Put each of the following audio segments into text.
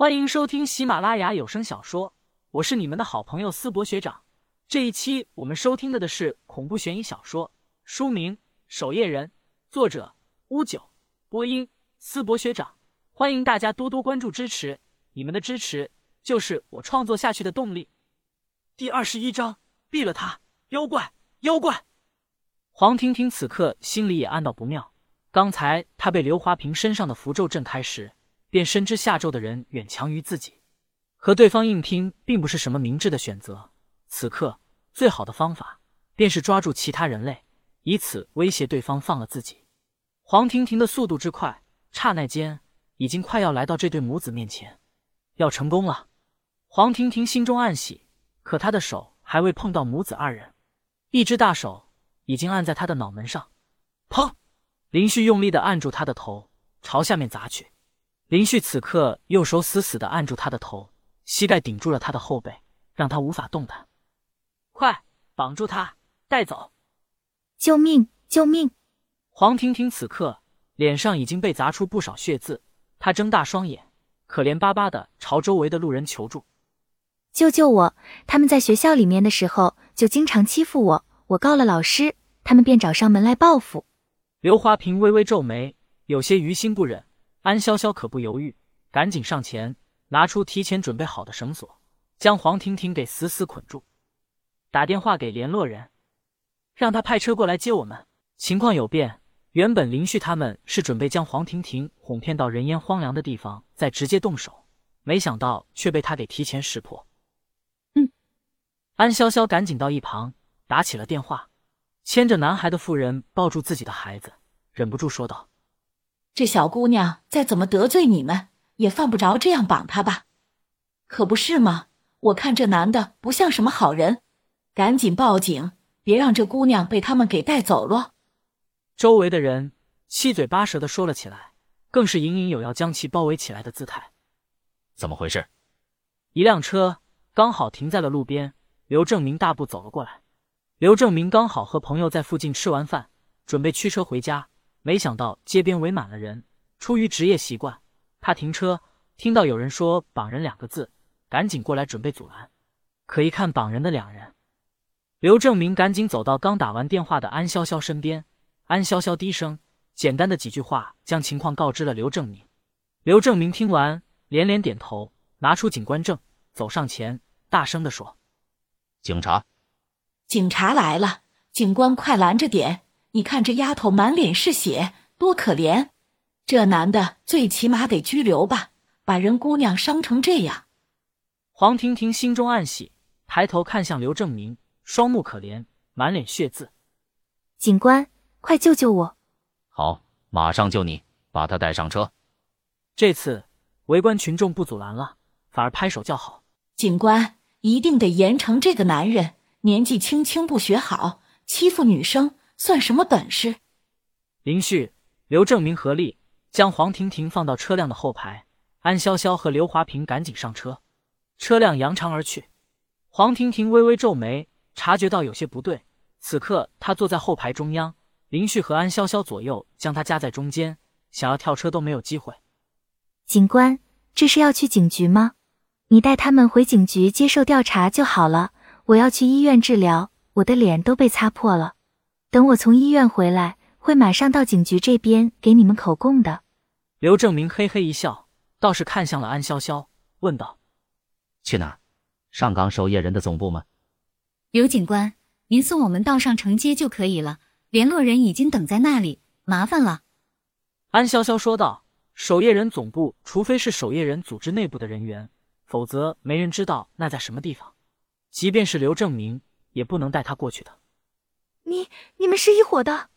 欢迎收听喜马拉雅有声小说，我是你们的好朋友思博学长。这一期我们收听的的是恐怖悬疑小说，书名《守夜人》，作者乌九，播音思博学长。欢迎大家多多关注支持，你们的支持就是我创作下去的动力。第二十一章，毙了他！妖怪，妖怪！黄婷婷此刻心里也暗道不妙。刚才她被刘华平身上的符咒震开时，便深知下咒的人远强于自己，和对方硬拼并不是什么明智的选择。此刻最好的方法便是抓住其他人类，以此威胁对方放了自己。黄婷婷的速度之快，刹那间已经快要来到这对母子面前，要成功了。黄婷婷心中暗喜，可她的手还未碰到母子二人，一只大手已经按在她的脑门上。砰！林旭用力的按住他的头，朝下面砸去。林旭此刻右手死死的按住他的头，膝盖顶住了他的后背，让他无法动弹。快绑住他，带走！救命！救命！黄婷婷此刻脸上已经被砸出不少血渍，她睁大双眼，可怜巴巴的朝周围的路人求助：“救救我！他们在学校里面的时候就经常欺负我，我告了老师，他们便找上门来报复。”刘华平微微皱眉，有些于心不忍。安潇潇可不犹豫，赶紧上前，拿出提前准备好的绳索，将黄婷婷给死死捆住。打电话给联络人，让他派车过来接我们。情况有变，原本林旭他们是准备将黄婷婷哄骗到人烟荒凉的地方，再直接动手，没想到却被他给提前识破。嗯，安潇潇赶紧到一旁打起了电话。牵着男孩的妇人抱住自己的孩子，忍不住说道：“这小姑娘再怎么得罪你们，也犯不着这样绑她吧？可不是吗？我看这男的不像什么好人，赶紧报警，别让这姑娘被他们给带走了。”周围的人七嘴八舌的说了起来，更是隐隐有要将其包围起来的姿态。怎么回事？一辆车刚好停在了路边，刘正明大步走了过来。刘正明刚好和朋友在附近吃完饭，准备驱车回家，没想到街边围满了人。出于职业习惯，他停车，听到有人说“绑人”两个字，赶紧过来准备阻拦。可一看绑人的两人，刘正明赶紧走到刚打完电话的安潇潇身边。安潇潇低声简单的几句话将情况告知了刘正明。刘正明听完连连点头，拿出警官证，走上前，大声的说：“警察。”警察来了，警官快拦着点！你看这丫头满脸是血，多可怜！这男的最起码得拘留吧？把人姑娘伤成这样。黄婷婷心中暗喜，抬头看向刘正明，双目可怜，满脸血渍。警官，快救救我！好，马上救你，把他带上车。这次围观群众不阻拦了，反而拍手叫好。警官一定得严惩这个男人。年纪轻轻不学好，欺负女生算什么本事？林旭、刘正明合力将黄婷婷放到车辆的后排，安潇潇和刘华平赶紧上车，车辆扬长而去。黄婷婷微微皱眉，察觉到有些不对。此刻她坐在后排中央，林旭和安潇潇左右将她夹在中间，想要跳车都没有机会。警官，这是要去警局吗？你带他们回警局接受调查就好了。我要去医院治疗，我的脸都被擦破了。等我从医院回来，会马上到警局这边给你们口供的。刘正明嘿嘿一笑，倒是看向了安潇潇，问道：“去哪？上岗守夜人的总部吗？”刘警官，您送我们到上城街就可以了，联络人已经等在那里，麻烦了。”安潇潇说道：“守夜人总部，除非是守夜人组织内部的人员，否则没人知道那在什么地方。”即便是刘正明，也不能带他过去的。你你们是一伙的？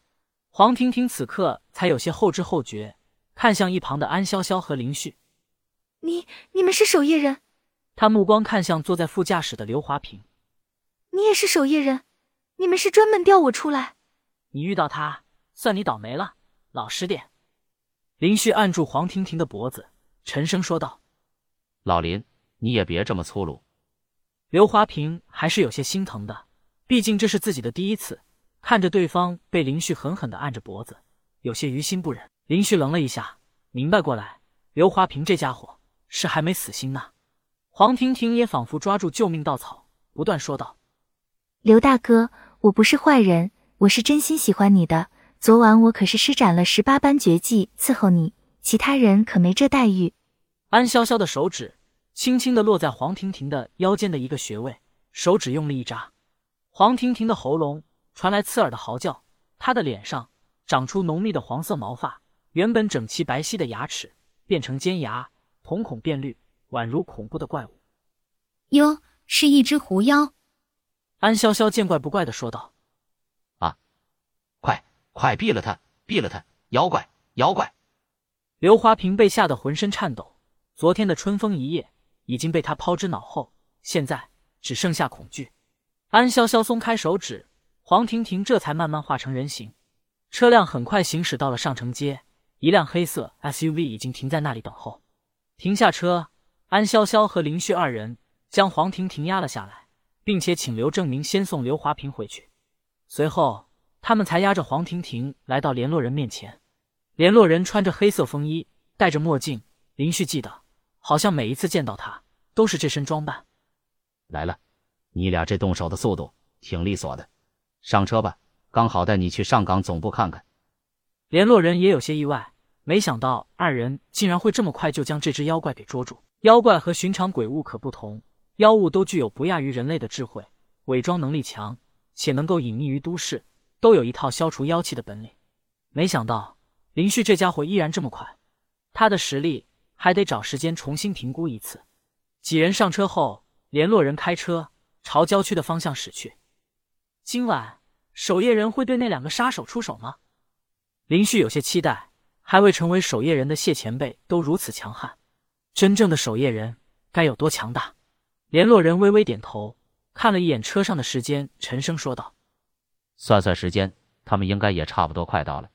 黄婷婷此刻才有些后知后觉，看向一旁的安潇潇和林旭。你你们是守夜人？他目光看向坐在副驾驶的刘华平。你也是守夜人？你们是专门调我出来？你遇到他，算你倒霉了。老实点。林旭按住黄婷婷的脖子，沉声说道：“老林，你也别这么粗鲁。”刘华平还是有些心疼的，毕竟这是自己的第一次，看着对方被林旭狠狠的按着脖子，有些于心不忍。林旭愣了一下，明白过来，刘华平这家伙是还没死心呢。黄婷婷也仿佛抓住救命稻草，不断说道：“刘大哥，我不是坏人，我是真心喜欢你的。昨晚我可是施展了十八般绝技伺候你，其他人可没这待遇。”安潇潇的手指轻轻的落在黄婷婷的腰间的一个穴位，手指用力一扎，黄婷婷的喉咙传来刺耳的嚎叫，他的脸上长出浓密的黄色毛发，原本整齐白皙的牙齿变成尖牙，瞳孔变绿，宛如恐怖的怪物。哟，是一只狐妖。安潇潇见怪不怪的说道：“啊，快快毙了他，毙了他！妖怪，妖怪！”刘华平被吓得浑身颤抖。昨天的春风一夜已经被他抛之脑后，现在只剩下恐惧。安潇潇松开手指，黄婷婷这才慢慢化成人形。车辆很快行驶到了上城街，一辆黑色 SUV 已经停在那里等候。停下车，安潇潇和林旭二人将黄婷婷压了下来，并且请刘正明先送刘华平回去。随后，他们才押着黄婷婷来到联络人面前。联络人穿着黑色风衣，戴着墨镜。林旭记得。好像每一次见到他都是这身装扮。来了，你俩这动手的速度挺利索的，上车吧，刚好带你去上港总部看看。联络人也有些意外，没想到二人竟然会这么快就将这只妖怪给捉住。妖怪和寻常鬼物可不同，妖物都具有不亚于人类的智慧，伪装能力强，且能够隐匿于都市，都有一套消除妖气的本领。没想到林旭这家伙依然这么快，他的实力。还得找时间重新评估一次。几人上车后，联络人开车朝郊区的方向驶去。今晚守夜人会对那两个杀手出手吗？林旭有些期待。还未成为守夜人的谢前辈都如此强悍，真正的守夜人该有多强大？联络人微微点头，看了一眼车上的时间，沉声说道：“算算时间，他们应该也差不多快到了。”